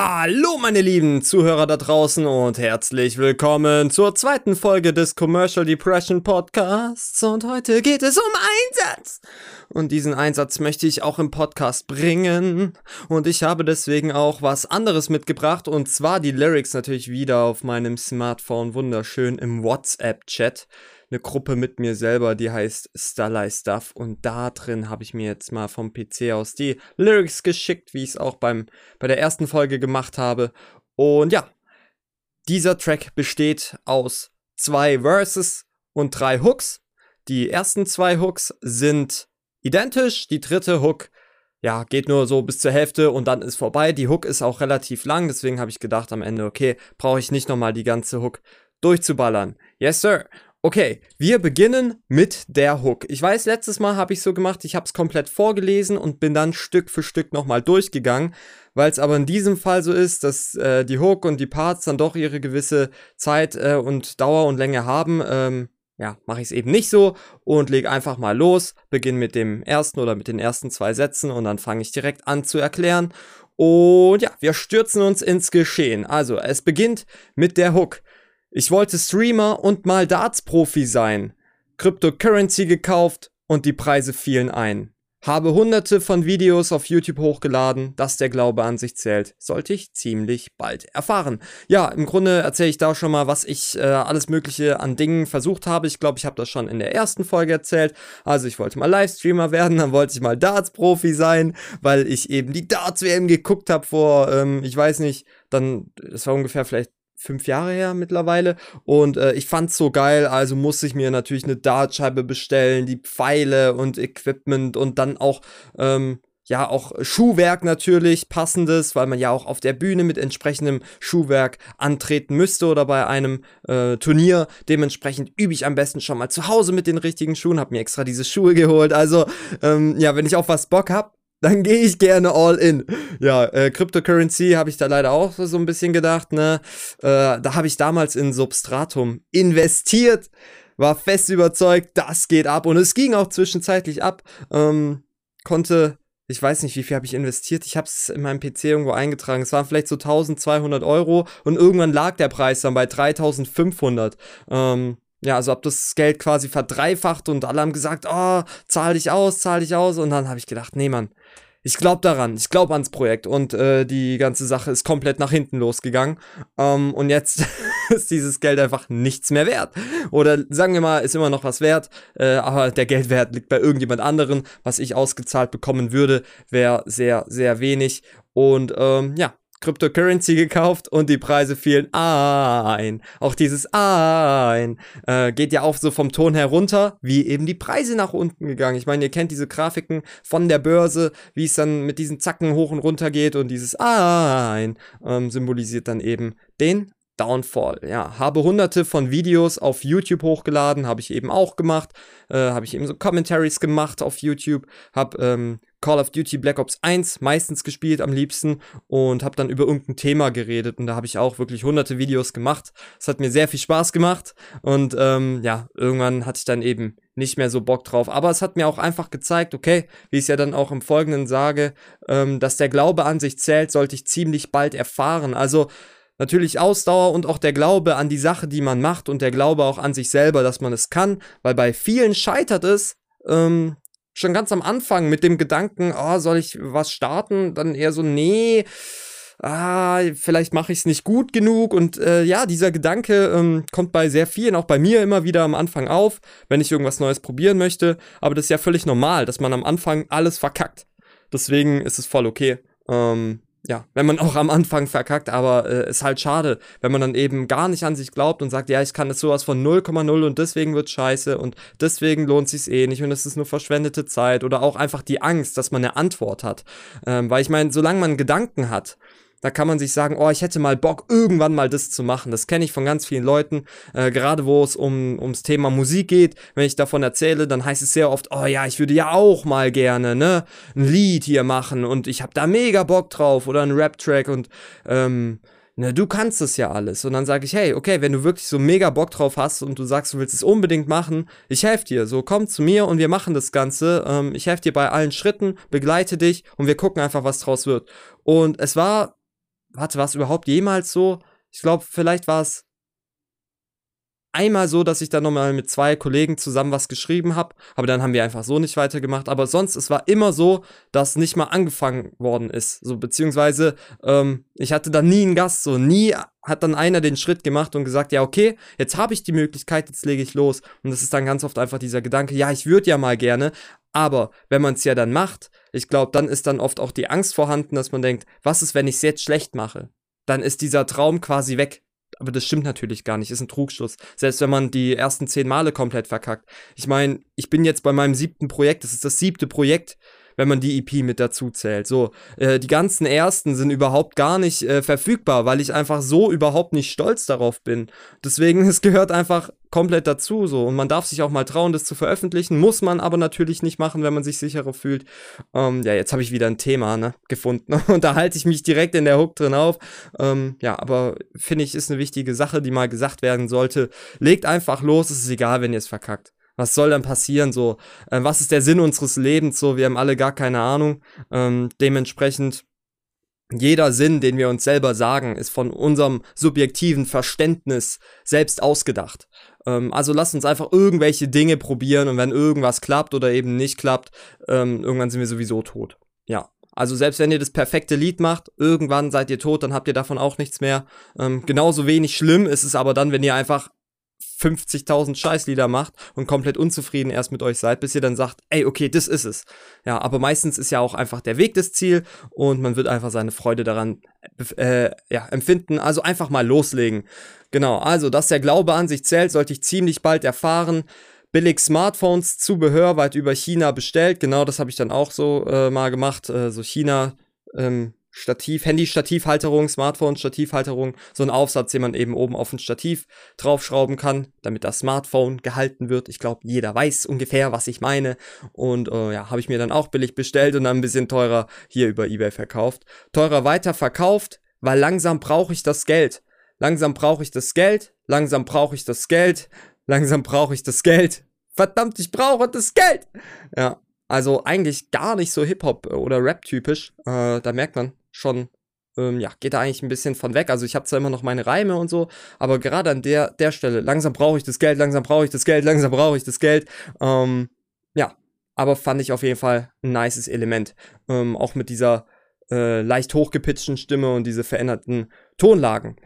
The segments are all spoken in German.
Hallo meine lieben Zuhörer da draußen und herzlich willkommen zur zweiten Folge des Commercial Depression Podcasts. Und heute geht es um Einsatz. Und diesen Einsatz möchte ich auch im Podcast bringen. Und ich habe deswegen auch was anderes mitgebracht. Und zwar die Lyrics natürlich wieder auf meinem Smartphone wunderschön im WhatsApp Chat eine Gruppe mit mir selber, die heißt Starlight Stuff und da drin habe ich mir jetzt mal vom PC aus die Lyrics geschickt, wie ich es auch beim, bei der ersten Folge gemacht habe. Und ja, dieser Track besteht aus zwei Verses und drei Hooks. Die ersten zwei Hooks sind identisch, die dritte Hook ja, geht nur so bis zur Hälfte und dann ist vorbei. Die Hook ist auch relativ lang, deswegen habe ich gedacht am Ende, okay, brauche ich nicht nochmal die ganze Hook durchzuballern. Yes, sir. Okay, wir beginnen mit der Hook. Ich weiß, letztes Mal habe ich so gemacht, ich habe es komplett vorgelesen und bin dann Stück für Stück nochmal durchgegangen, weil es aber in diesem Fall so ist, dass äh, die Hook und die Parts dann doch ihre gewisse Zeit äh, und Dauer und Länge haben. Ähm, ja, mache ich es eben nicht so und lege einfach mal los, beginne mit dem ersten oder mit den ersten zwei Sätzen und dann fange ich direkt an zu erklären. Und ja, wir stürzen uns ins Geschehen. Also, es beginnt mit der Hook. Ich wollte Streamer und mal Darts-Profi sein. Cryptocurrency gekauft und die Preise fielen ein. Habe hunderte von Videos auf YouTube hochgeladen, dass der Glaube an sich zählt. Sollte ich ziemlich bald erfahren. Ja, im Grunde erzähle ich da schon mal, was ich äh, alles Mögliche an Dingen versucht habe. Ich glaube, ich habe das schon in der ersten Folge erzählt. Also ich wollte mal Livestreamer werden, dann wollte ich mal Darts-Profi sein, weil ich eben die Darts-WM geguckt habe vor, ähm, ich weiß nicht, dann, das war ungefähr vielleicht fünf Jahre her mittlerweile. Und äh, ich fand's so geil, also musste ich mir natürlich eine Dartscheibe bestellen, die Pfeile und Equipment und dann auch, ähm, ja, auch Schuhwerk natürlich, passendes, weil man ja auch auf der Bühne mit entsprechendem Schuhwerk antreten müsste oder bei einem äh, Turnier. Dementsprechend übe ich am besten schon mal zu Hause mit den richtigen Schuhen, hab mir extra diese Schuhe geholt. Also, ähm, ja, wenn ich auf was Bock hab, dann gehe ich gerne all in. Ja, äh, Cryptocurrency habe ich da leider auch so ein bisschen gedacht, ne? Äh, da habe ich damals in Substratum investiert, war fest überzeugt, das geht ab und es ging auch zwischenzeitlich ab. Ähm, konnte, ich weiß nicht, wie viel habe ich investiert. Ich habe es in meinem PC irgendwo eingetragen. Es waren vielleicht so 1200 Euro und irgendwann lag der Preis dann bei 3500. Ähm, ja, also hab das Geld quasi verdreifacht und alle haben gesagt, oh, zahl dich aus, zahl dich aus. Und dann habe ich gedacht, nee, Mann, ich glaube daran, ich glaube ans Projekt und äh, die ganze Sache ist komplett nach hinten losgegangen. Ähm, und jetzt ist dieses Geld einfach nichts mehr wert. Oder sagen wir mal, ist immer noch was wert, äh, aber der Geldwert liegt bei irgendjemand anderen. Was ich ausgezahlt bekommen würde, wäre sehr, sehr wenig. Und ähm, ja, Cryptocurrency gekauft und die Preise fielen ein. Auch dieses ein äh, geht ja auch so vom Ton herunter, wie eben die Preise nach unten gegangen. Ich meine, ihr kennt diese Grafiken von der Börse, wie es dann mit diesen Zacken hoch und runter geht und dieses ein ähm, symbolisiert dann eben den Downfall. Ja, habe hunderte von Videos auf YouTube hochgeladen, habe ich eben auch gemacht. Äh, habe ich eben so Commentaries gemacht auf YouTube, habe ähm, Call of Duty Black Ops 1 meistens gespielt am liebsten und habe dann über irgendein Thema geredet und da habe ich auch wirklich hunderte Videos gemacht. Es hat mir sehr viel Spaß gemacht und ähm, ja, irgendwann hatte ich dann eben nicht mehr so Bock drauf. Aber es hat mir auch einfach gezeigt, okay, wie ich es ja dann auch im Folgenden sage, ähm, dass der Glaube an sich zählt, sollte ich ziemlich bald erfahren. Also Natürlich Ausdauer und auch der Glaube an die Sache, die man macht und der Glaube auch an sich selber, dass man es kann, weil bei vielen scheitert es ähm, schon ganz am Anfang mit dem Gedanken, oh, soll ich was starten? Dann eher so, nee, ah, vielleicht mache ich es nicht gut genug. Und äh, ja, dieser Gedanke ähm, kommt bei sehr vielen, auch bei mir immer wieder am Anfang auf, wenn ich irgendwas Neues probieren möchte. Aber das ist ja völlig normal, dass man am Anfang alles verkackt. Deswegen ist es voll okay. Ähm, ja, wenn man auch am Anfang verkackt, aber äh, ist halt schade, wenn man dann eben gar nicht an sich glaubt und sagt, ja, ich kann das sowas von 0,0 und deswegen wird scheiße und deswegen lohnt sich's eh nicht und es ist nur verschwendete Zeit oder auch einfach die Angst, dass man eine Antwort hat. Ähm, weil ich meine, solange man Gedanken hat, da kann man sich sagen, oh, ich hätte mal Bock, irgendwann mal das zu machen. Das kenne ich von ganz vielen Leuten, äh, gerade wo es um, ums Thema Musik geht. Wenn ich davon erzähle, dann heißt es sehr oft, oh ja, ich würde ja auch mal gerne, ne, ein Lied hier machen und ich habe da mega Bock drauf oder ein Rap-Track und, ähm, ne, du kannst das ja alles. Und dann sage ich, hey, okay, wenn du wirklich so mega Bock drauf hast und du sagst, du willst es unbedingt machen, ich helfe dir. So, komm zu mir und wir machen das Ganze. Ähm, ich helfe dir bei allen Schritten, begleite dich und wir gucken einfach, was draus wird. Und es war warte, war es überhaupt jemals so? Ich glaube, vielleicht war es einmal so, dass ich dann nochmal mit zwei Kollegen zusammen was geschrieben habe, aber dann haben wir einfach so nicht weitergemacht. Aber sonst, es war immer so, dass nicht mal angefangen worden ist. So, beziehungsweise, ähm, ich hatte dann nie einen Gast, so nie hat dann einer den Schritt gemacht und gesagt, ja, okay, jetzt habe ich die Möglichkeit, jetzt lege ich los. Und das ist dann ganz oft einfach dieser Gedanke, ja, ich würde ja mal gerne, aber wenn man es ja dann macht, ich glaube, dann ist dann oft auch die Angst vorhanden, dass man denkt, was ist, wenn ich es jetzt schlecht mache? Dann ist dieser Traum quasi weg. Aber das stimmt natürlich gar nicht, ist ein Trugschluss. Selbst wenn man die ersten zehn Male komplett verkackt. Ich meine, ich bin jetzt bei meinem siebten Projekt, das ist das siebte Projekt wenn man die EP mit dazu zählt. So, äh, die ganzen ersten sind überhaupt gar nicht äh, verfügbar, weil ich einfach so überhaupt nicht stolz darauf bin. Deswegen, es gehört einfach komplett dazu so und man darf sich auch mal trauen, das zu veröffentlichen, muss man aber natürlich nicht machen, wenn man sich sicherer fühlt. Ähm, ja, jetzt habe ich wieder ein Thema ne, gefunden und da halte ich mich direkt in der Hook drin auf. Ähm, ja, aber finde ich, ist eine wichtige Sache, die mal gesagt werden sollte. Legt einfach los, es ist egal, wenn ihr es verkackt was soll dann passieren? So, äh, was ist der Sinn unseres Lebens? So, wir haben alle gar keine Ahnung. Ähm, dementsprechend jeder Sinn, den wir uns selber sagen, ist von unserem subjektiven Verständnis selbst ausgedacht. Ähm, also lasst uns einfach irgendwelche Dinge probieren und wenn irgendwas klappt oder eben nicht klappt, ähm, irgendwann sind wir sowieso tot. Ja. Also selbst wenn ihr das perfekte Lied macht, irgendwann seid ihr tot, dann habt ihr davon auch nichts mehr. Ähm, genauso wenig schlimm ist es aber dann, wenn ihr einfach 50.000 Scheißlieder macht und komplett unzufrieden erst mit euch seid, bis ihr dann sagt, ey, okay, das ist es. Ja, aber meistens ist ja auch einfach der Weg das Ziel und man wird einfach seine Freude daran äh, ja, empfinden. Also einfach mal loslegen. Genau, also, dass der Glaube an sich zählt, sollte ich ziemlich bald erfahren. Billig Smartphones, Zubehör weit über China bestellt. Genau, das habe ich dann auch so äh, mal gemacht. Äh, so China ähm, Stativ, Handy-Stativhalterung, Smartphone-Stativhalterung, so ein Aufsatz, den man eben oben auf ein Stativ draufschrauben kann, damit das Smartphone gehalten wird. Ich glaube, jeder weiß ungefähr, was ich meine. Und äh, ja, habe ich mir dann auch billig bestellt und dann ein bisschen teurer hier über eBay verkauft. Teurer weiter verkauft, weil langsam brauche ich das Geld. Langsam brauche ich das Geld, langsam brauche ich das Geld, langsam brauche ich das Geld. Verdammt, ich brauche das Geld! Ja, also eigentlich gar nicht so Hip-Hop oder Rap-typisch. Äh, da merkt man, schon, ähm, ja, geht da eigentlich ein bisschen von weg. Also ich habe zwar immer noch meine Reime und so, aber gerade an der, der Stelle, langsam brauche ich das Geld, langsam brauche ich das Geld, langsam brauche ich das Geld. Ähm, ja, aber fand ich auf jeden Fall ein nices Element. Ähm, auch mit dieser äh, leicht hochgepitchten Stimme und diese veränderten Tonlagen.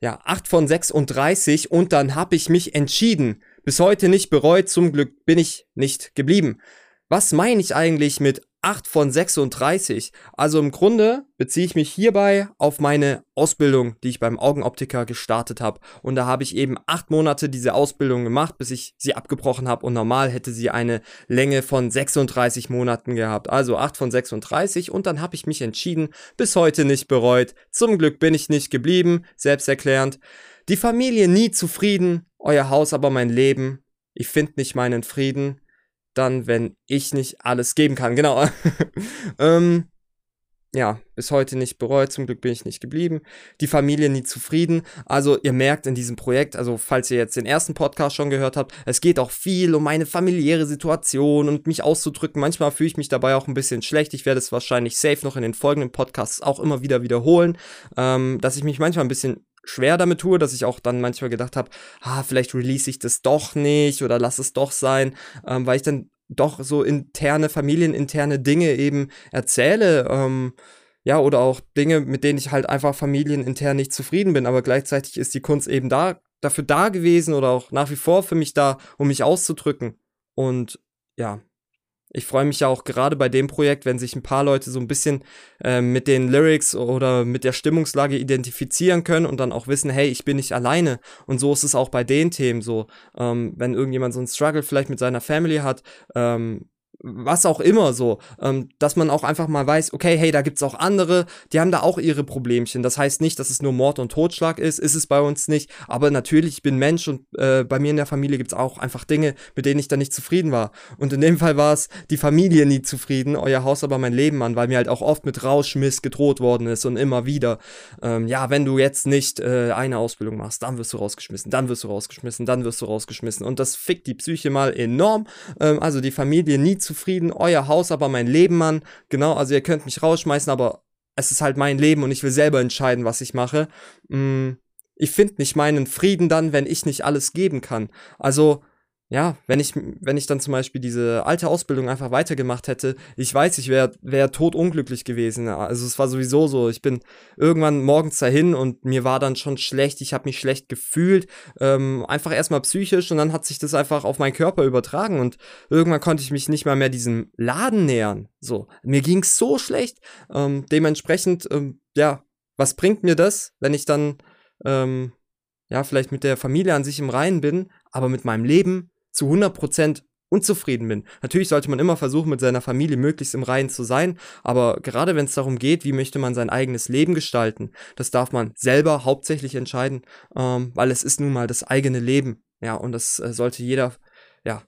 Ja, 8 von 36 und dann habe ich mich entschieden. Bis heute nicht bereut, zum Glück bin ich nicht geblieben. Was meine ich eigentlich mit 8 von 36. Also im Grunde beziehe ich mich hierbei auf meine Ausbildung, die ich beim Augenoptiker gestartet habe. Und da habe ich eben acht Monate diese Ausbildung gemacht, bis ich sie abgebrochen habe. Und normal hätte sie eine Länge von 36 Monaten gehabt. Also 8 von 36. Und dann habe ich mich entschieden, bis heute nicht bereut. Zum Glück bin ich nicht geblieben, selbsterklärend. Die Familie nie zufrieden, euer Haus aber mein Leben. Ich finde nicht meinen Frieden dann, wenn ich nicht alles geben kann. Genau. ähm, ja, bis heute nicht bereut, zum Glück bin ich nicht geblieben. Die Familie nie zufrieden. Also ihr merkt in diesem Projekt, also falls ihr jetzt den ersten Podcast schon gehört habt, es geht auch viel um meine familiäre Situation und mich auszudrücken. Manchmal fühle ich mich dabei auch ein bisschen schlecht. Ich werde es wahrscheinlich safe noch in den folgenden Podcasts auch immer wieder wiederholen, ähm, dass ich mich manchmal ein bisschen schwer damit tue, dass ich auch dann manchmal gedacht habe, ah, vielleicht release ich das doch nicht oder lass es doch sein, ähm, weil ich dann doch so interne, familieninterne Dinge eben erzähle, ähm, ja, oder auch Dinge, mit denen ich halt einfach familienintern nicht zufrieden bin, aber gleichzeitig ist die Kunst eben da, dafür da gewesen oder auch nach wie vor für mich da, um mich auszudrücken. Und ja, ich freue mich ja auch gerade bei dem Projekt, wenn sich ein paar Leute so ein bisschen äh, mit den Lyrics oder mit der Stimmungslage identifizieren können und dann auch wissen, hey, ich bin nicht alleine. Und so ist es auch bei den Themen so. Ähm, wenn irgendjemand so einen Struggle vielleicht mit seiner Family hat, ähm, was auch immer so, ähm, dass man auch einfach mal weiß, okay, hey, da gibt's auch andere, die haben da auch ihre Problemchen. Das heißt nicht, dass es nur Mord und Totschlag ist, ist es bei uns nicht. Aber natürlich, ich bin Mensch und äh, bei mir in der Familie gibt's auch einfach Dinge, mit denen ich da nicht zufrieden war. Und in dem Fall war es die Familie nie zufrieden, euer Haus aber mein Leben an, weil mir halt auch oft mit Rauschmiss gedroht worden ist und immer wieder. Ähm, ja, wenn du jetzt nicht äh, eine Ausbildung machst, dann wirst du rausgeschmissen, dann wirst du rausgeschmissen, dann wirst du rausgeschmissen. Und das fickt die Psyche mal enorm. Ähm, also die Familie nie zufrieden zufrieden, euer Haus aber mein Leben, Mann. Genau, also ihr könnt mich rausschmeißen, aber es ist halt mein Leben und ich will selber entscheiden, was ich mache. Mm, ich finde nicht meinen Frieden dann, wenn ich nicht alles geben kann. Also, ja, wenn ich, wenn ich dann zum Beispiel diese alte Ausbildung einfach weitergemacht hätte, ich weiß, ich wäre wär totunglücklich gewesen. Also es war sowieso so, ich bin irgendwann morgens dahin und mir war dann schon schlecht, ich habe mich schlecht gefühlt, ähm, einfach erstmal psychisch und dann hat sich das einfach auf meinen Körper übertragen und irgendwann konnte ich mich nicht mal mehr diesem Laden nähern. So, mir ging's so schlecht. Ähm, dementsprechend, ähm, ja, was bringt mir das, wenn ich dann, ähm, ja, vielleicht mit der Familie an sich im Reinen bin, aber mit meinem Leben zu 100% unzufrieden bin. Natürlich sollte man immer versuchen, mit seiner Familie möglichst im Reinen zu sein, aber gerade wenn es darum geht, wie möchte man sein eigenes Leben gestalten, das darf man selber hauptsächlich entscheiden, ähm, weil es ist nun mal das eigene Leben. Ja, und das äh, sollte jeder, ja,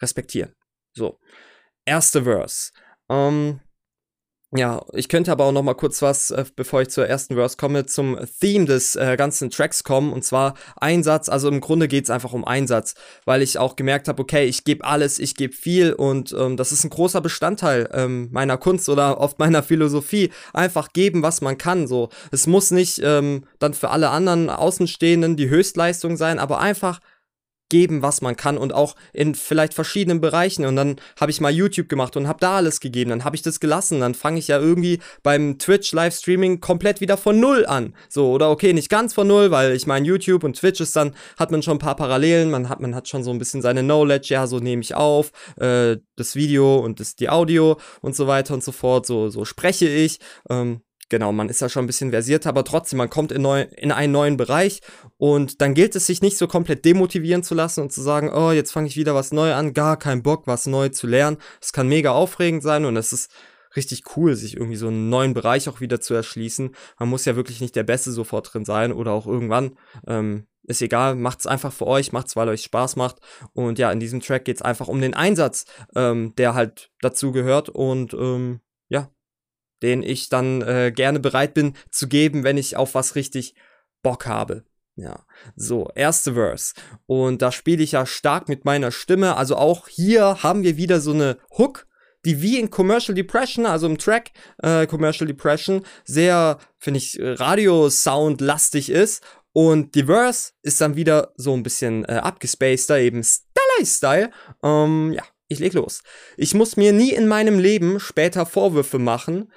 respektieren. So. Erste Verse. Ähm, ja, ich könnte aber auch noch mal kurz was, äh, bevor ich zur ersten Verse komme, zum Theme des äh, ganzen Tracks kommen. Und zwar Einsatz. Also im Grunde geht's einfach um Einsatz, weil ich auch gemerkt habe, okay, ich gebe alles, ich gebe viel und ähm, das ist ein großer Bestandteil ähm, meiner Kunst oder oft meiner Philosophie. Einfach geben, was man kann. So, es muss nicht ähm, dann für alle anderen Außenstehenden die Höchstleistung sein, aber einfach geben, was man kann und auch in vielleicht verschiedenen Bereichen. Und dann habe ich mal YouTube gemacht und habe da alles gegeben. Dann habe ich das gelassen. Dann fange ich ja irgendwie beim Twitch Livestreaming komplett wieder von Null an. So, oder okay, nicht ganz von Null, weil ich meine, YouTube und Twitch ist dann, hat man schon ein paar Parallelen. Man hat, man hat schon so ein bisschen seine Knowledge. Ja, so nehme ich auf, äh, das Video und das, die Audio und so weiter und so fort. So, so spreche ich. Ähm, genau, man ist ja schon ein bisschen versiert, aber trotzdem, man kommt in, neu, in einen neuen Bereich und dann gilt es sich nicht so komplett demotivieren zu lassen und zu sagen, oh, jetzt fange ich wieder was Neues an, gar kein Bock, was neu zu lernen. Es kann mega aufregend sein und es ist richtig cool, sich irgendwie so einen neuen Bereich auch wieder zu erschließen. Man muss ja wirklich nicht der Beste sofort drin sein oder auch irgendwann. Ähm, ist egal, macht's einfach für euch, macht's, weil euch Spaß macht. Und ja, in diesem Track geht's einfach um den Einsatz, ähm, der halt dazu gehört. Und ähm, den ich dann äh, gerne bereit bin zu geben, wenn ich auf was richtig Bock habe. Ja, so, erste Verse. Und da spiele ich ja stark mit meiner Stimme. Also auch hier haben wir wieder so eine Hook, die wie in Commercial Depression, also im Track äh, Commercial Depression, sehr, finde ich, Radio-Sound-lastig ist. Und die Verse ist dann wieder so ein bisschen äh, abgespaceder, eben Style-Style. Ähm, ja, ich leg los. Ich muss mir nie in meinem Leben später Vorwürfe machen,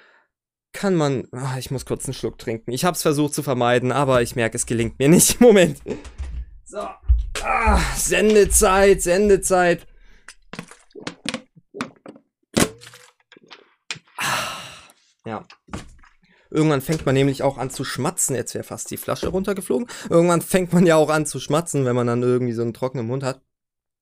kann man. Ach, ich muss kurz einen Schluck trinken. Ich habe es versucht zu vermeiden, aber ich merke, es gelingt mir nicht. Moment. So. Ah, Sendezeit, Sendezeit. Ah, ja. Irgendwann fängt man nämlich auch an zu schmatzen. Jetzt wäre fast die Flasche runtergeflogen. Irgendwann fängt man ja auch an zu schmatzen, wenn man dann irgendwie so einen trockenen Mund hat.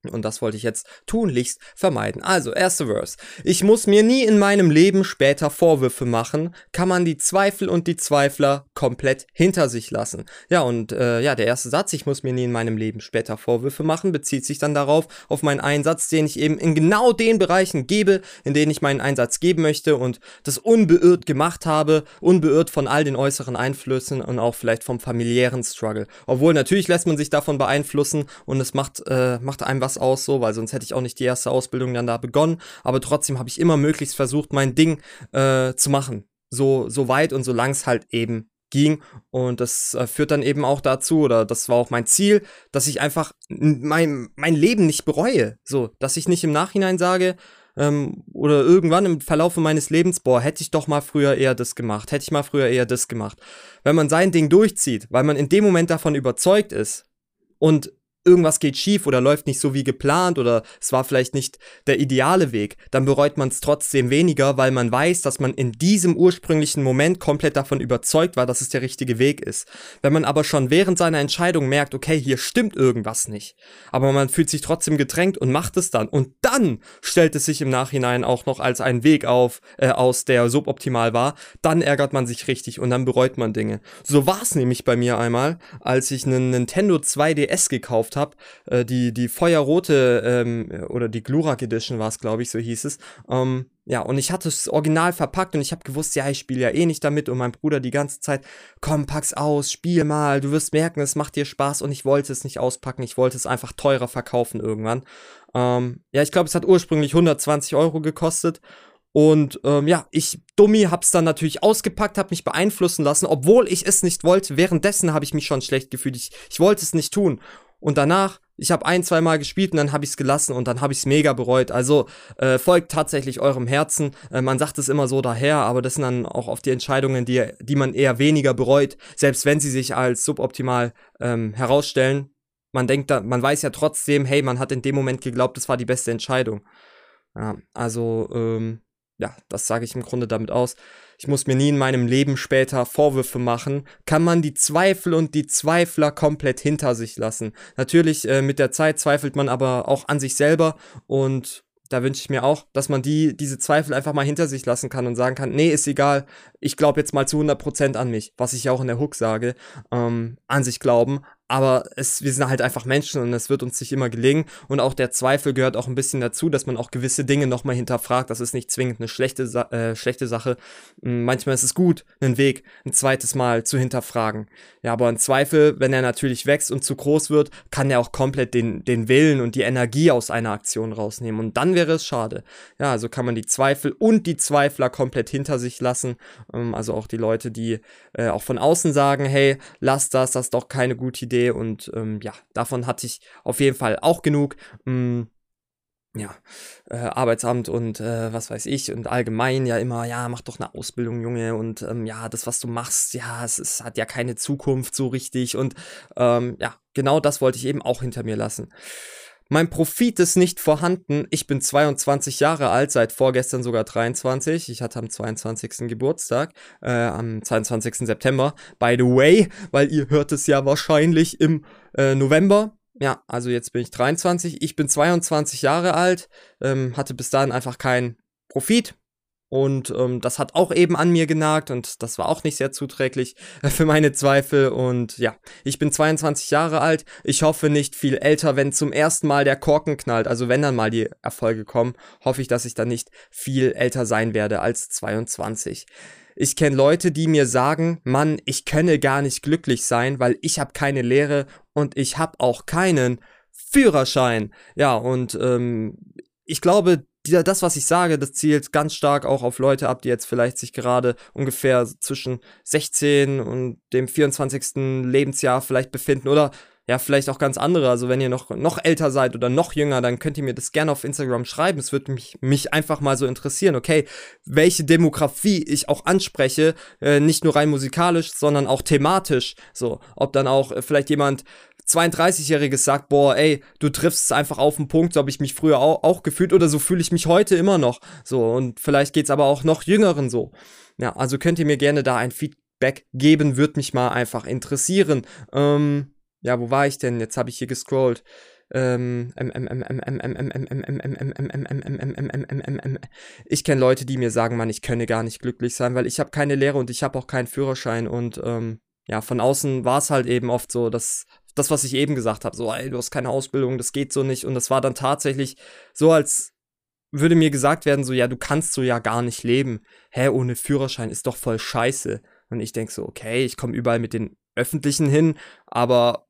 Und das wollte ich jetzt tunlichst vermeiden. Also, erste Verse. Ich muss mir nie in meinem Leben später Vorwürfe machen, kann man die Zweifel und die Zweifler komplett hinter sich lassen. Ja, und äh, ja, der erste Satz, ich muss mir nie in meinem Leben später Vorwürfe machen, bezieht sich dann darauf, auf meinen Einsatz, den ich eben in genau den Bereichen gebe, in denen ich meinen Einsatz geben möchte und das unbeirrt gemacht habe, unbeirrt von all den äußeren Einflüssen und auch vielleicht vom familiären Struggle. Obwohl natürlich lässt man sich davon beeinflussen und es macht, äh, macht einem was aus, so, weil sonst hätte ich auch nicht die erste Ausbildung dann da begonnen. Aber trotzdem habe ich immer möglichst versucht, mein Ding äh, zu machen. So, so weit und so lang es halt eben ging. Und das äh, führt dann eben auch dazu, oder das war auch mein Ziel, dass ich einfach mein, mein Leben nicht bereue. So, dass ich nicht im Nachhinein sage, ähm, oder irgendwann im Verlauf meines Lebens, boah, hätte ich doch mal früher eher das gemacht, hätte ich mal früher eher das gemacht. Wenn man sein Ding durchzieht, weil man in dem Moment davon überzeugt ist und irgendwas geht schief oder läuft nicht so wie geplant oder es war vielleicht nicht der ideale Weg, dann bereut man es trotzdem weniger, weil man weiß, dass man in diesem ursprünglichen Moment komplett davon überzeugt war, dass es der richtige Weg ist. Wenn man aber schon während seiner Entscheidung merkt, okay, hier stimmt irgendwas nicht, aber man fühlt sich trotzdem gedrängt und macht es dann und dann stellt es sich im Nachhinein auch noch als ein Weg auf, äh, aus, der suboptimal war, dann ärgert man sich richtig und dann bereut man Dinge. So war es nämlich bei mir einmal, als ich einen Nintendo 2DS gekauft habe, äh, die, die feuerrote ähm, oder die Glurak Edition war es, glaube ich, so hieß es. Ähm, ja, und ich hatte es original verpackt und ich habe gewusst, ja, ich spiele ja eh nicht damit und mein Bruder die ganze Zeit, komm, pack's aus, spiel mal, du wirst merken, es macht dir Spaß und ich wollte es nicht auspacken, ich wollte es einfach teurer verkaufen irgendwann. Ähm, ja, ich glaube, es hat ursprünglich 120 Euro gekostet Und ähm, ja, ich, Dummi, hab's dann natürlich ausgepackt, hab mich beeinflussen lassen, obwohl ich es nicht wollte. Währenddessen habe ich mich schon schlecht gefühlt. Ich, ich wollte es nicht tun. Und danach, ich habe ein, zwei Mal gespielt und dann habe ich es gelassen und dann habe ich es mega bereut. Also äh, folgt tatsächlich eurem Herzen. Äh, man sagt es immer so daher, aber das sind dann auch oft die Entscheidungen, die, die man eher weniger bereut, selbst wenn sie sich als suboptimal ähm, herausstellen. Man denkt da, man weiß ja trotzdem, hey, man hat in dem Moment geglaubt, das war die beste Entscheidung. Ja, also ähm, ja, das sage ich im Grunde damit aus. Ich muss mir nie in meinem Leben später Vorwürfe machen. Kann man die Zweifel und die Zweifler komplett hinter sich lassen. Natürlich, äh, mit der Zeit zweifelt man aber auch an sich selber und da wünsche ich mir auch, dass man die, diese Zweifel einfach mal hinter sich lassen kann und sagen kann, nee, ist egal, ich glaube jetzt mal zu 100% an mich, was ich auch in der Hook sage, ähm, an sich glauben, aber es, wir sind halt einfach Menschen und es wird uns nicht immer gelingen. Und auch der Zweifel gehört auch ein bisschen dazu, dass man auch gewisse Dinge nochmal hinterfragt. Das ist nicht zwingend eine schlechte, äh, schlechte Sache. Hm, manchmal ist es gut, einen Weg ein zweites Mal zu hinterfragen. Ja, aber ein Zweifel, wenn er natürlich wächst und zu groß wird, kann er auch komplett den, den Willen und die Energie aus einer Aktion rausnehmen. Und dann wäre es schade. Ja, also kann man die Zweifel und die Zweifler komplett hinter sich lassen. Ähm, also auch die Leute, die äh, auch von außen sagen, hey, lass das, das ist doch keine gute Idee Idee und ähm, ja, davon hatte ich auf jeden Fall auch genug. Ähm, ja, äh, Arbeitsamt und äh, was weiß ich und allgemein ja immer, ja, mach doch eine Ausbildung, Junge und ähm, ja, das, was du machst, ja, es, es hat ja keine Zukunft so richtig und ähm, ja, genau das wollte ich eben auch hinter mir lassen. Mein Profit ist nicht vorhanden. Ich bin 22 Jahre alt, seit vorgestern sogar 23. Ich hatte am 22. Geburtstag, äh, am 22. September. By the way, weil ihr hört es ja wahrscheinlich im äh, November. Ja, also jetzt bin ich 23. Ich bin 22 Jahre alt, ähm, hatte bis dahin einfach keinen Profit, und ähm, das hat auch eben an mir genagt und das war auch nicht sehr zuträglich äh, für meine Zweifel. Und ja, ich bin 22 Jahre alt. Ich hoffe nicht viel älter, wenn zum ersten Mal der Korken knallt. Also wenn dann mal die Erfolge kommen, hoffe ich, dass ich dann nicht viel älter sein werde als 22. Ich kenne Leute, die mir sagen, Mann, ich könne gar nicht glücklich sein, weil ich habe keine Lehre und ich habe auch keinen Führerschein. Ja, und ähm, ich glaube, das, was ich sage, das zielt ganz stark auch auf Leute ab, die jetzt vielleicht sich gerade ungefähr zwischen 16 und dem 24. Lebensjahr vielleicht befinden oder ja, vielleicht auch ganz andere. Also wenn ihr noch, noch älter seid oder noch jünger, dann könnt ihr mir das gerne auf Instagram schreiben. Es würde mich, mich einfach mal so interessieren, okay, welche Demografie ich auch anspreche, äh, nicht nur rein musikalisch, sondern auch thematisch. So, ob dann auch äh, vielleicht jemand 32-Jähriges sagt, boah, ey, du triffst es einfach auf den Punkt, so habe ich mich früher auch, auch gefühlt oder so fühle ich mich heute immer noch. So, und vielleicht geht's aber auch noch Jüngeren so. Ja, also könnt ihr mir gerne da ein Feedback geben, würde mich mal einfach interessieren. Ähm, ja, wo war ich denn? Jetzt habe ich hier gescrollt. ich kenne Leute, die mir sagen, man, ich könne gar nicht glücklich sein, weil ich habe keine Lehre und ich habe auch keinen Führerschein und ähm, ja, von außen war es halt eben oft so, dass das, was ich eben gesagt habe, so, ey, du hast keine Ausbildung, das geht so nicht. Und das war dann tatsächlich so, als würde mir gesagt werden, so, ja, du kannst so ja gar nicht leben. Hä, ohne Führerschein ist doch voll scheiße. Und ich denk so, okay, ich komme überall mit den Öffentlichen hin, aber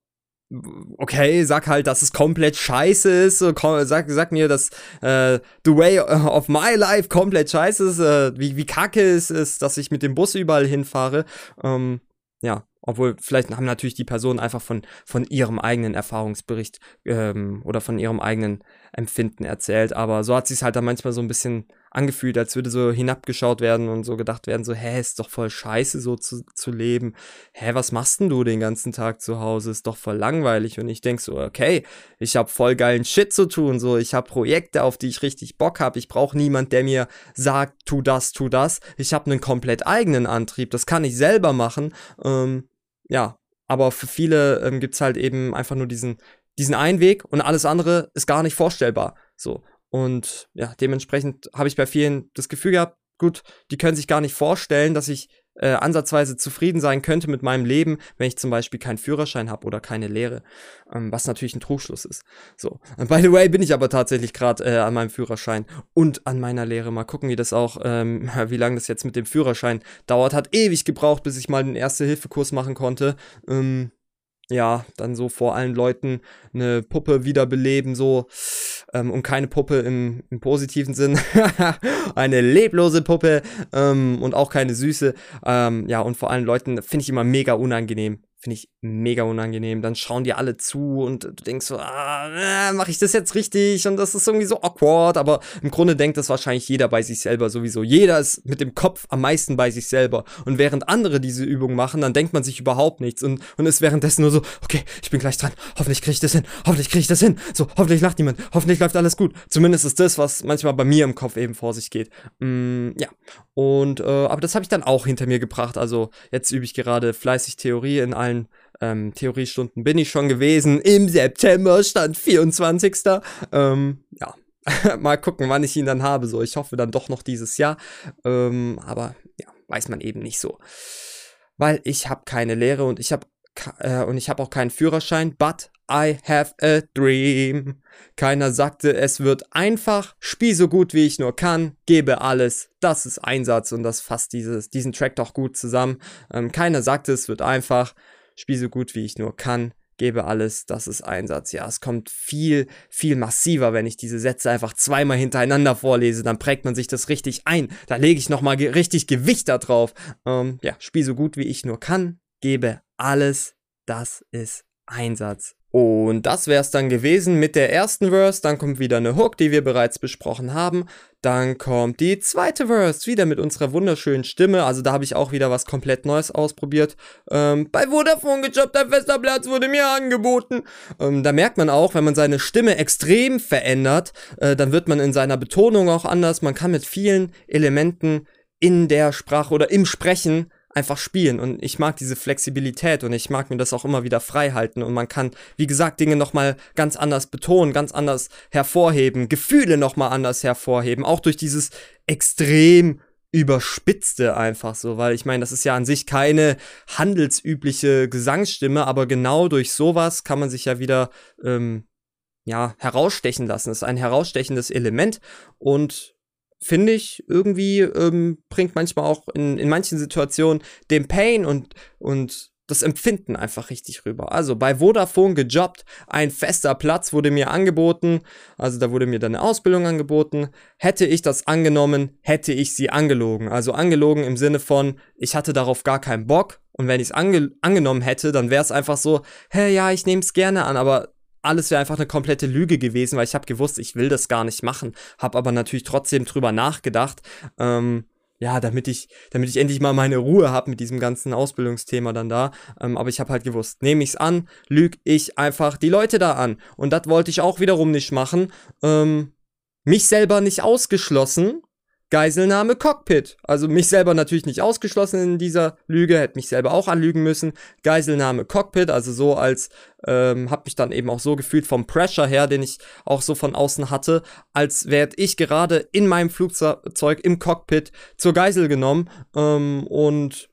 okay, sag halt, dass es komplett scheiße ist, sag, sag mir, dass äh, the way of my life komplett scheiße ist, äh, wie, wie kacke es ist, dass ich mit dem Bus überall hinfahre. Ähm, ja, obwohl, vielleicht haben natürlich die Personen einfach von, von ihrem eigenen Erfahrungsbericht ähm, oder von ihrem eigenen Empfinden erzählt. Aber so hat sich halt dann manchmal so ein bisschen angefühlt, als würde so hinabgeschaut werden und so gedacht werden, so, hä, ist doch voll scheiße, so zu, zu leben. Hä, was machst denn du den ganzen Tag zu Hause? Ist doch voll langweilig. Und ich denk so, okay, ich hab voll geilen Shit zu tun. So, ich hab Projekte, auf die ich richtig Bock hab. Ich brauch niemand, der mir sagt, tu das, tu das. Ich hab einen komplett eigenen Antrieb. Das kann ich selber machen. Ähm, ja, aber für viele ähm, gibt es halt eben einfach nur diesen, diesen einen Weg und alles andere ist gar nicht vorstellbar. So. Und ja, dementsprechend habe ich bei vielen das Gefühl gehabt, gut, die können sich gar nicht vorstellen, dass ich äh, ansatzweise zufrieden sein könnte mit meinem Leben, wenn ich zum Beispiel keinen Führerschein habe oder keine Lehre, ähm, was natürlich ein Trugschluss ist. So, und by the way bin ich aber tatsächlich gerade äh, an meinem Führerschein und an meiner Lehre. Mal gucken, wie das auch, ähm, wie lange das jetzt mit dem Führerschein dauert. Hat ewig gebraucht, bis ich mal den Erste-Hilfe-Kurs machen konnte. Ähm, ja, dann so vor allen Leuten eine Puppe wiederbeleben, so ähm, und keine Puppe im, im positiven Sinn. eine leblose Puppe ähm, und auch keine süße. Ähm, ja, und vor allem Leuten finde ich immer mega unangenehm. Finde ich mega unangenehm. Dann schauen die alle zu und du denkst so, ah, mache ich das jetzt richtig? Und das ist irgendwie so awkward. Aber im Grunde denkt das wahrscheinlich jeder bei sich selber sowieso. Jeder ist mit dem Kopf am meisten bei sich selber. Und während andere diese Übung machen, dann denkt man sich überhaupt nichts und, und ist währenddessen nur so, okay, ich bin gleich dran. Hoffentlich kriege ich das hin. Hoffentlich kriege ich das hin. So, hoffentlich lacht niemand. Hoffentlich läuft alles gut. Zumindest ist das, was manchmal bei mir im Kopf eben vor sich geht. Mm, ja. Und, äh, aber das habe ich dann auch hinter mir gebracht. Also jetzt übe ich gerade fleißig Theorie in allen allen ähm, Theoriestunden bin ich schon gewesen. Im September stand 24. Ähm, ja, mal gucken, wann ich ihn dann habe. So, ich hoffe dann doch noch dieses Jahr. Ähm, aber ja, weiß man eben nicht so. Weil ich habe keine Lehre und ich habe äh, und auch keinen Führerschein, but I have a dream. Keiner sagte, es wird einfach, spiel so gut wie ich nur kann, gebe alles. Das ist Einsatz und das fasst dieses, diesen Track doch gut zusammen. Ähm, keiner sagte, es wird einfach, spiele so gut wie ich nur kann, gebe alles, das ist Einsatz. Ja, es kommt viel, viel massiver, wenn ich diese Sätze einfach zweimal hintereinander vorlese, dann prägt man sich das richtig ein. Da lege ich nochmal ge richtig Gewicht da drauf. Ähm, ja, spiele so gut wie ich nur kann, gebe alles, das ist Einsatz. Und das wäre es dann gewesen mit der ersten Verse. Dann kommt wieder eine Hook, die wir bereits besprochen haben. Dann kommt die zweite Verse, wieder mit unserer wunderschönen Stimme. Also da habe ich auch wieder was komplett Neues ausprobiert. Ähm, bei Vodafone gejobbt, ein fester Platz wurde mir angeboten. Ähm, da merkt man auch, wenn man seine Stimme extrem verändert, äh, dann wird man in seiner Betonung auch anders. Man kann mit vielen Elementen in der Sprache oder im Sprechen einfach spielen. Und ich mag diese Flexibilität und ich mag mir das auch immer wieder frei halten. Und man kann, wie gesagt, Dinge nochmal ganz anders betonen, ganz anders hervorheben, Gefühle nochmal anders hervorheben, auch durch dieses extrem überspitzte einfach so, weil ich meine, das ist ja an sich keine handelsübliche Gesangsstimme, aber genau durch sowas kann man sich ja wieder ähm, ja herausstechen lassen. Das ist ein herausstechendes Element. Und finde ich, irgendwie ähm, bringt manchmal auch in, in manchen Situationen den Pain und, und das Empfinden einfach richtig rüber. Also bei Vodafone gejobbt, ein fester Platz wurde mir angeboten, also da wurde mir dann eine Ausbildung angeboten. Hätte ich das angenommen, hätte ich sie angelogen. Also angelogen im Sinne von, ich hatte darauf gar keinen Bock und wenn ich es ange angenommen hätte, dann wäre es einfach so, hä, ja, ich nehme es gerne an, aber alles wäre einfach eine komplette Lüge gewesen, weil ich habe gewusst, ich will das gar nicht machen, habe aber natürlich trotzdem drüber nachgedacht. Ähm, ja, damit ich, damit ich endlich mal meine Ruhe habe mit diesem ganzen Ausbildungsthema dann da. Ähm, aber ich habe halt gewusst, nehme ich's an, lüge ich einfach die Leute da an. Und das wollte ich auch wiederum nicht machen. Ähm, mich selber nicht ausgeschlossen, Geiselnahme Cockpit. Also mich selber natürlich nicht ausgeschlossen in dieser Lüge, hätte mich selber auch anlügen müssen. Geiselnahme Cockpit, also so als, ähm, hab mich dann eben auch so gefühlt vom Pressure her, den ich auch so von außen hatte, als wäre ich gerade in meinem Flugzeug im Cockpit zur Geisel genommen. Ähm, und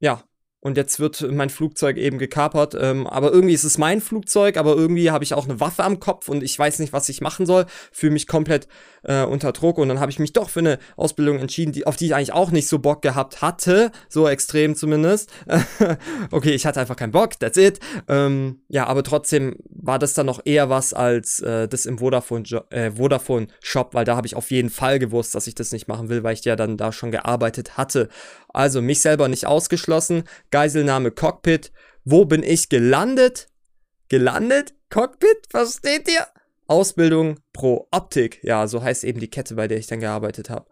ja, und jetzt wird mein Flugzeug eben gekapert. Ähm, aber irgendwie ist es mein Flugzeug, aber irgendwie habe ich auch eine Waffe am Kopf und ich weiß nicht, was ich machen soll. Fühle mich komplett äh, unter Druck und dann habe ich mich doch für eine Ausbildung entschieden, die, auf die ich eigentlich auch nicht so Bock gehabt hatte. So extrem zumindest. okay, ich hatte einfach keinen Bock, that's it. Ähm, ja, aber trotzdem war das dann noch eher was als äh, das im Vodafone, äh, Vodafone Shop, weil da habe ich auf jeden Fall gewusst, dass ich das nicht machen will, weil ich ja dann da schon gearbeitet hatte. Also mich selber nicht ausgeschlossen. Geiselnahme Cockpit. Wo bin ich gelandet? Gelandet? Cockpit? Versteht ihr? Ausbildung pro Optik. Ja, so heißt eben die Kette, bei der ich dann gearbeitet habe.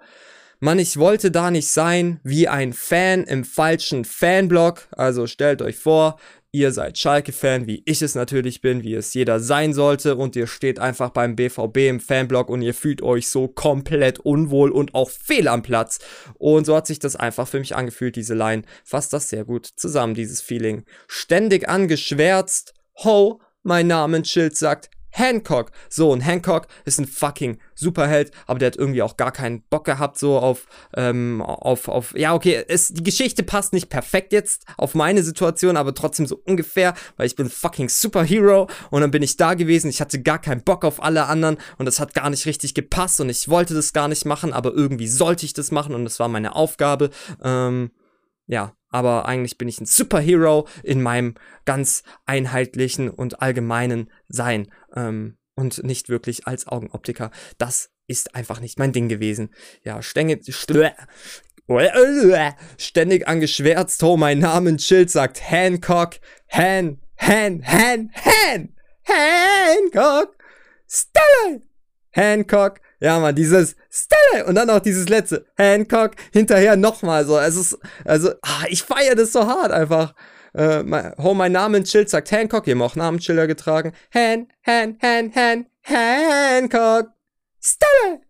Mann, ich wollte da nicht sein wie ein Fan im falschen Fanblock. Also stellt euch vor, ihr seid Schalke-Fan, wie ich es natürlich bin, wie es jeder sein sollte, und ihr steht einfach beim BVB im Fanblock und ihr fühlt euch so komplett unwohl und auch fehl am Platz. Und so hat sich das einfach für mich angefühlt, diese Line. Fasst das sehr gut zusammen, dieses Feeling. Ständig angeschwärzt. Ho, mein Namensschild sagt Hancock. So, und Hancock ist ein fucking Superheld, aber der hat irgendwie auch gar keinen Bock gehabt, so auf, ähm, auf, auf, ja, okay, es, die Geschichte passt nicht perfekt jetzt auf meine Situation, aber trotzdem so ungefähr, weil ich bin fucking Superhero und dann bin ich da gewesen, ich hatte gar keinen Bock auf alle anderen und das hat gar nicht richtig gepasst und ich wollte das gar nicht machen, aber irgendwie sollte ich das machen und das war meine Aufgabe, ähm, ja, aber eigentlich bin ich ein Superhero in meinem ganz einheitlichen und allgemeinen Sein. Ähm, und nicht wirklich als Augenoptiker. Das ist einfach nicht mein Ding gewesen. Ja, Stänge, st ständig angeschwärzt, oh, mein Namensschild sagt Hancock, Han, Han, Han, Han, Hancock, Stella, Hancock, ja, man, dieses Stella und dann auch dieses letzte Hancock hinterher nochmal so. Es ist, also, ah, ich feiere das so hart einfach. Äh, mein, oh, mein Namensschild sagt Hancock. Wir haben auch Namensschilder getragen. Han, Han, Han, Han, Hancock. Stella.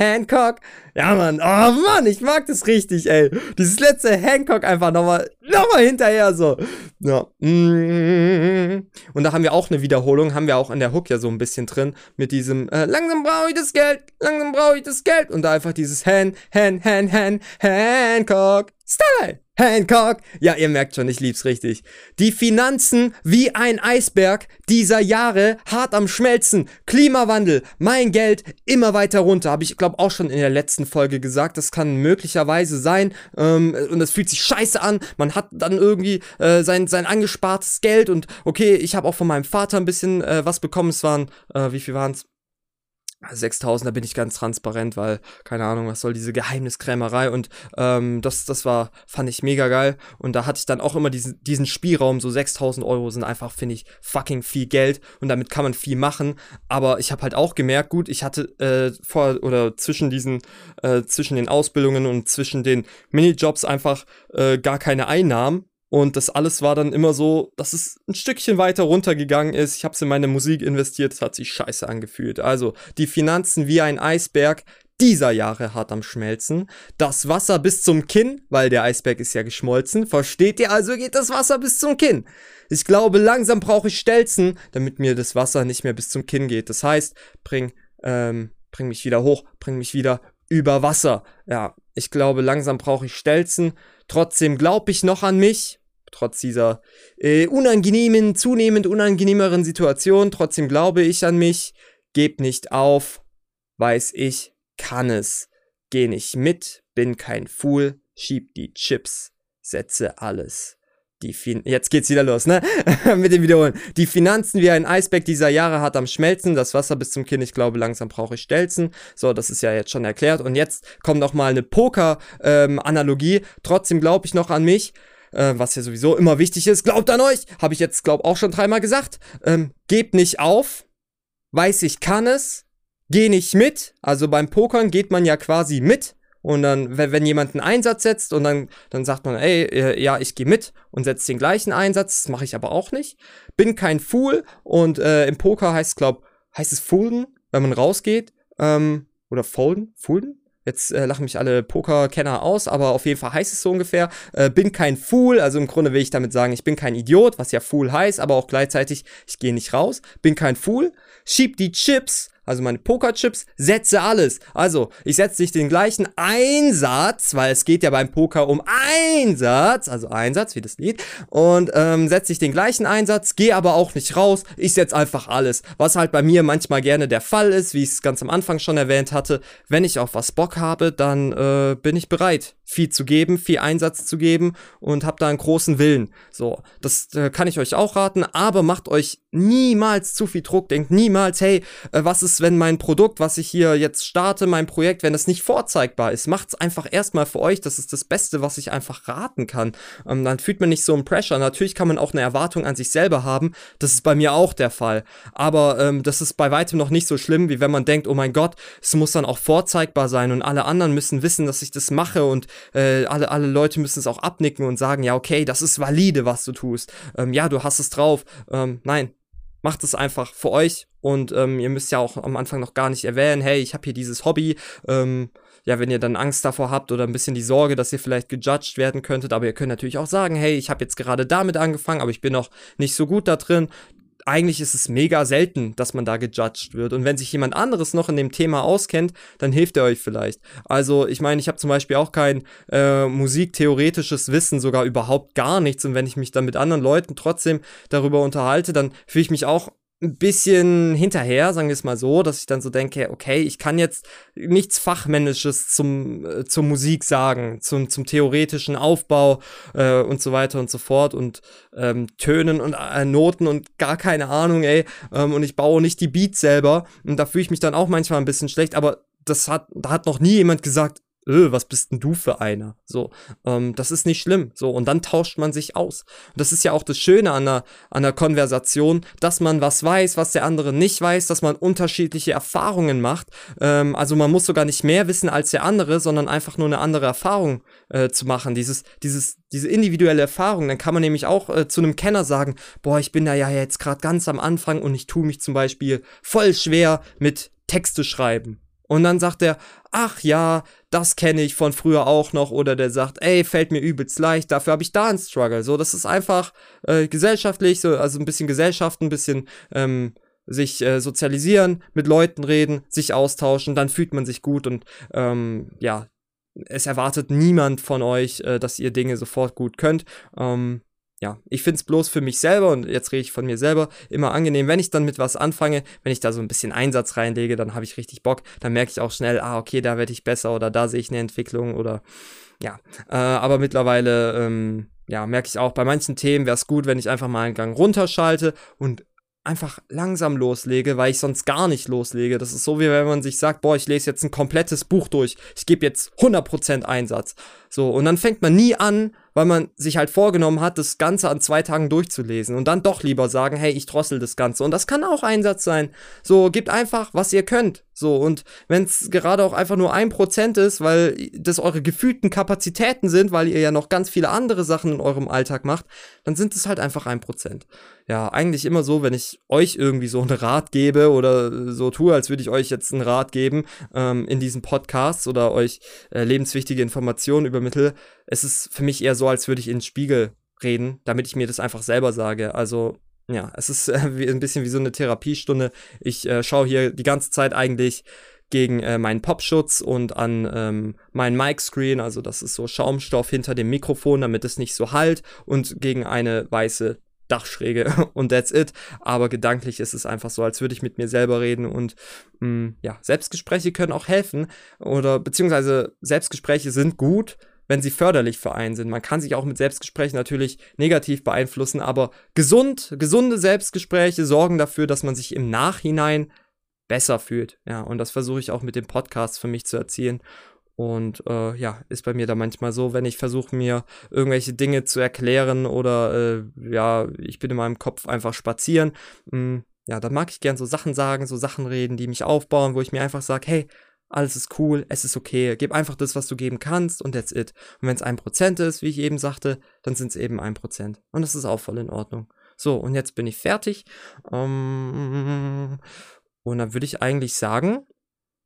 Hancock. Ja, Mann. Oh, Mann, ich mag das richtig, ey. Dieses letzte Hancock einfach nochmal, nochmal hinterher so. Ja. Und da haben wir auch eine Wiederholung, haben wir auch in der Hook ja so ein bisschen drin, mit diesem, äh, langsam brauche ich das Geld, langsam brauche ich das Geld. Und da einfach dieses Han, Han, Han, Han, Hancock. Stella. Hancock. Ja, ihr merkt schon, ich lieb's richtig. Die Finanzen wie ein Eisberg dieser Jahre hart am Schmelzen. Klimawandel, mein Geld immer weiter runter. Habe ich, glaube auch schon in der letzten Folge gesagt. Das kann möglicherweise sein. Ähm, und es fühlt sich scheiße an. Man hat dann irgendwie äh, sein, sein angespartes Geld. Und okay, ich habe auch von meinem Vater ein bisschen äh, was bekommen. Es waren, äh, wie viel waren's? 6000, da bin ich ganz transparent, weil, keine Ahnung, was soll diese Geheimniskrämerei? Und ähm, das, das war, fand ich mega geil. Und da hatte ich dann auch immer diesen, diesen Spielraum, so 6000 Euro sind einfach, finde ich, fucking viel Geld. Und damit kann man viel machen, aber ich habe halt auch gemerkt, gut, ich hatte äh, vor oder zwischen diesen, äh, zwischen den Ausbildungen und zwischen den Minijobs einfach äh, gar keine Einnahmen und das alles war dann immer so, dass es ein Stückchen weiter runtergegangen ist. Ich habe es in meine Musik investiert, es hat sich scheiße angefühlt. Also die Finanzen wie ein Eisberg dieser Jahre hart am Schmelzen. Das Wasser bis zum Kinn, weil der Eisberg ist ja geschmolzen. Versteht ihr? Also geht das Wasser bis zum Kinn. Ich glaube, langsam brauche ich Stelzen, damit mir das Wasser nicht mehr bis zum Kinn geht. Das heißt, bring, ähm, bring mich wieder hoch, bring mich wieder über Wasser. Ja, ich glaube, langsam brauche ich Stelzen. Trotzdem glaube ich noch an mich trotz dieser äh, unangenehmen, zunehmend unangenehmeren Situation. Trotzdem glaube ich an mich. Geb nicht auf. Weiß ich, kann es. Geh nicht mit, bin kein Fool. Schieb die Chips. Setze alles. Die fin Jetzt geht's wieder los, ne? Mit dem Wiederholen. Die Finanzen wie ein Eisberg dieser Jahre hat am Schmelzen. Das Wasser bis zum Kinn. Ich glaube, langsam brauche ich Stelzen. So, das ist ja jetzt schon erklärt. Und jetzt kommt noch mal eine Poker-Analogie. Ähm, Trotzdem glaube ich noch an mich äh, was ja sowieso immer wichtig ist. Glaubt an euch! Habe ich jetzt, glaube auch schon dreimal gesagt. Ähm, gebt nicht auf. Weiß ich kann es. Geh nicht mit. Also beim Pokern geht man ja quasi mit. Und dann, wenn, wenn jemand einen Einsatz setzt und dann, dann sagt man, ey, äh, ja, ich gehe mit und setze den gleichen Einsatz, das mache ich aber auch nicht. Bin kein Fool und äh, im Poker heißt es, glaube heißt es Folden, wenn man rausgeht. Ähm, oder Folden? Folden? Jetzt äh, lachen mich alle Pokerkenner aus, aber auf jeden Fall heißt es so ungefähr. Äh, bin kein Fool, also im Grunde will ich damit sagen, ich bin kein Idiot, was ja Fool heißt, aber auch gleichzeitig, ich gehe nicht raus. Bin kein Fool. Schieb die Chips also meine Pokerchips, setze alles. Also, ich setze nicht den gleichen Einsatz, weil es geht ja beim Poker um Einsatz, also Einsatz, wie das Lied, und ähm, setze ich den gleichen Einsatz, gehe aber auch nicht raus, ich setze einfach alles. Was halt bei mir manchmal gerne der Fall ist, wie ich es ganz am Anfang schon erwähnt hatte, wenn ich auf was Bock habe, dann äh, bin ich bereit, viel zu geben, viel Einsatz zu geben und habe da einen großen Willen. So, das äh, kann ich euch auch raten, aber macht euch niemals zu viel Druck, denkt niemals, hey, äh, was ist, wenn mein Produkt, was ich hier jetzt starte, mein Projekt, wenn das nicht vorzeigbar ist, macht's einfach erstmal für euch, das ist das Beste, was ich einfach raten kann. Ähm, dann fühlt man nicht so einen Pressure. Natürlich kann man auch eine Erwartung an sich selber haben, das ist bei mir auch der Fall, aber ähm, das ist bei weitem noch nicht so schlimm, wie wenn man denkt, oh mein Gott, es muss dann auch vorzeigbar sein und alle anderen müssen wissen, dass ich das mache und äh, alle, alle Leute müssen es auch abnicken und sagen, ja, okay, das ist valide, was du tust. Ähm, ja, du hast es drauf. Ähm, nein, macht es einfach für euch und ähm, ihr müsst ja auch am Anfang noch gar nicht erwähnen, hey, ich habe hier dieses Hobby. Ähm, ja, wenn ihr dann Angst davor habt oder ein bisschen die Sorge, dass ihr vielleicht gejudged werden könntet, aber ihr könnt natürlich auch sagen, hey, ich habe jetzt gerade damit angefangen, aber ich bin noch nicht so gut da drin eigentlich ist es mega selten, dass man da gejudged wird. Und wenn sich jemand anderes noch in dem Thema auskennt, dann hilft er euch vielleicht. Also ich meine, ich habe zum Beispiel auch kein äh, musiktheoretisches Wissen, sogar überhaupt gar nichts. Und wenn ich mich dann mit anderen Leuten trotzdem darüber unterhalte, dann fühle ich mich auch ein bisschen hinterher, sagen wir es mal so, dass ich dann so denke, okay, ich kann jetzt nichts Fachmännisches zum, äh, zur Musik sagen, zum, zum theoretischen Aufbau äh, und so weiter und so fort und ähm, Tönen und äh, Noten und gar keine Ahnung, ey. Ähm, und ich baue nicht die Beats selber und da fühle ich mich dann auch manchmal ein bisschen schlecht, aber das hat, da hat noch nie jemand gesagt, öh, was bist denn du für einer? So, ähm, das ist nicht schlimm. So, und dann tauscht man sich aus. Und das ist ja auch das Schöne an der, an der Konversation, dass man was weiß, was der andere nicht weiß, dass man unterschiedliche Erfahrungen macht. Ähm, also man muss sogar nicht mehr wissen als der andere, sondern einfach nur eine andere Erfahrung äh, zu machen. Dieses, dieses, diese individuelle Erfahrung. Dann kann man nämlich auch äh, zu einem Kenner sagen, boah, ich bin da ja jetzt gerade ganz am Anfang und ich tue mich zum Beispiel voll schwer mit Texte schreiben. Und dann sagt er, ach ja, das kenne ich von früher auch noch. Oder der sagt, ey, fällt mir übelst leicht, dafür habe ich da einen Struggle. So, das ist einfach äh, gesellschaftlich, so, also ein bisschen Gesellschaft, ein bisschen ähm, sich äh, sozialisieren, mit Leuten reden, sich austauschen, dann fühlt man sich gut und ähm, ja, es erwartet niemand von euch, äh, dass ihr Dinge sofort gut könnt. Ähm, ja, ich finde es bloß für mich selber, und jetzt rede ich von mir selber, immer angenehm, wenn ich dann mit was anfange, wenn ich da so ein bisschen Einsatz reinlege, dann habe ich richtig Bock, dann merke ich auch schnell, ah, okay, da werde ich besser oder da sehe ich eine Entwicklung oder ja. Äh, aber mittlerweile, ähm, ja, merke ich auch, bei manchen Themen wäre es gut, wenn ich einfach mal einen Gang runterschalte und einfach langsam loslege, weil ich sonst gar nicht loslege. Das ist so, wie wenn man sich sagt, boah, ich lese jetzt ein komplettes Buch durch. Ich gebe jetzt 100% Einsatz. So, und dann fängt man nie an, weil man sich halt vorgenommen hat, das Ganze an zwei Tagen durchzulesen und dann doch lieber sagen, hey, ich drossel das Ganze. Und das kann auch Einsatz sein. So, gebt einfach, was ihr könnt. So, und wenn es gerade auch einfach nur ein Prozent ist, weil das eure gefühlten Kapazitäten sind, weil ihr ja noch ganz viele andere Sachen in eurem Alltag macht, dann sind es halt einfach ein Prozent. Ja, eigentlich immer so, wenn ich euch irgendwie so einen Rat gebe oder so tue, als würde ich euch jetzt einen Rat geben ähm, in diesen Podcasts oder euch äh, lebenswichtige Informationen übermittle, es ist für mich eher so, als würde ich in den Spiegel reden, damit ich mir das einfach selber sage. Also ja, es ist äh, wie, ein bisschen wie so eine Therapiestunde. Ich äh, schaue hier die ganze Zeit eigentlich gegen äh, meinen Popschutz und an ähm, meinen Mic-Screen, also das ist so Schaumstoff hinter dem Mikrofon, damit es nicht so halt und gegen eine weiße Dachschräge und that's it. Aber gedanklich ist es einfach so, als würde ich mit mir selber reden und mh, mm, ja, Selbstgespräche können auch helfen oder beziehungsweise Selbstgespräche sind gut, wenn sie förderlich für einen sind. Man kann sich auch mit Selbstgesprächen natürlich negativ beeinflussen, aber gesund, gesunde Selbstgespräche sorgen dafür, dass man sich im Nachhinein besser fühlt. Ja, und das versuche ich auch mit dem Podcast für mich zu erzielen. Und äh, ja, ist bei mir da manchmal so, wenn ich versuche mir irgendwelche Dinge zu erklären oder äh, ja, ich bin in meinem Kopf einfach spazieren. Mh, hm, ja, dann mag ich gern so Sachen sagen, so Sachen reden, die mich aufbauen, wo ich mir einfach sage, hey, alles ist cool, es ist okay, gib einfach das, was du geben kannst und that's it. Und wenn es ein Prozent ist, wie ich eben sagte, dann sind es eben ein Prozent. Und das ist auch voll in Ordnung. So, und jetzt bin ich fertig. Ähm, und dann würde ich eigentlich sagen,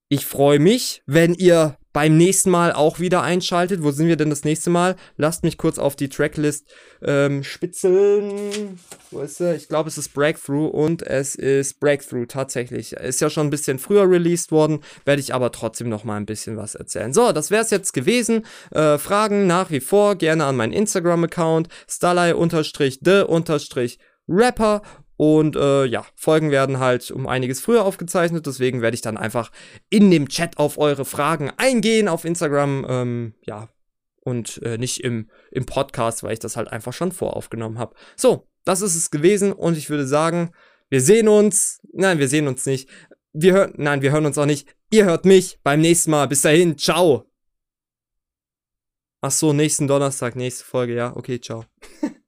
ich freue mich, wenn ihr beim nächsten Mal auch wieder einschaltet. Wo sind wir denn das nächste Mal? Lasst mich kurz auf die Tracklist ähm, spitzeln. Wo ist er? Ich glaube, es ist Breakthrough und es ist Breakthrough tatsächlich. Ist ja schon ein bisschen früher released worden, werde ich aber trotzdem noch mal ein bisschen was erzählen. So, das wäre es jetzt gewesen. Äh, Fragen nach wie vor gerne an meinen Instagram-Account starley-the-rapper und äh, ja, Folgen werden halt um einiges früher aufgezeichnet, deswegen werde ich dann einfach in dem Chat auf eure Fragen eingehen auf Instagram. Ähm, ja, und äh, nicht im, im Podcast, weil ich das halt einfach schon voraufgenommen habe. So, das ist es gewesen und ich würde sagen, wir sehen uns. Nein, wir sehen uns nicht. Wir hören, nein, wir hören uns auch nicht. Ihr hört mich beim nächsten Mal. Bis dahin, ciao. Ach so, nächsten Donnerstag, nächste Folge, ja. Okay, ciao.